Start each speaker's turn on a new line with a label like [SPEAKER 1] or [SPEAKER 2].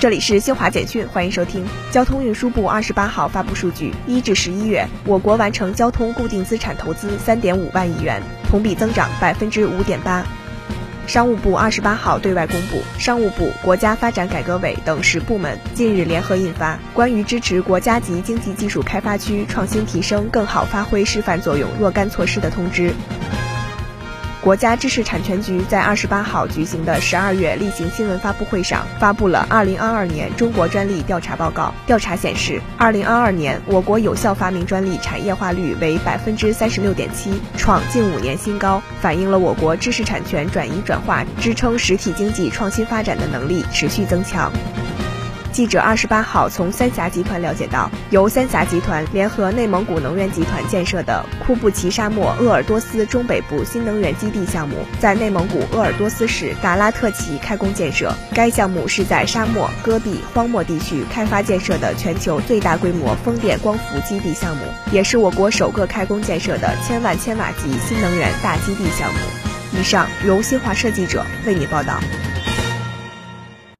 [SPEAKER 1] 这里是新华简讯，欢迎收听。交通运输部二十八号发布数据，一至十一月，我国完成交通固定资产投资三点五万亿元，同比增长百分之五点八。商务部二十八号对外公布，商务部、国家发展改革委等十部门近日联合印发《关于支持国家级经济技术开发区创新提升更好发挥示范作用若干措施的通知》。国家知识产权局在二十八号举行的十二月例行新闻发布会上，发布了二零二二年中国专利调查报告。调查显示，二零二二年我国有效发明专利产业化率为百分之三十六点七，创近五年新高，反映了我国知识产权转移转化支撑实体经济创新发展的能力持续增强。记者二十八号从三峡集团了解到，由三峡集团联合内蒙古能源集团建设的库布齐沙漠鄂尔多斯中北部新能源基地项目，在内蒙古鄂尔多斯市达拉特旗开工建设。该项目是在沙漠、戈壁、荒漠地区开发建设的全球最大规模风电光伏基地项目，也是我国首个开工建设的千万千瓦级新能源大基地项目。以上由新华社记者为你报道。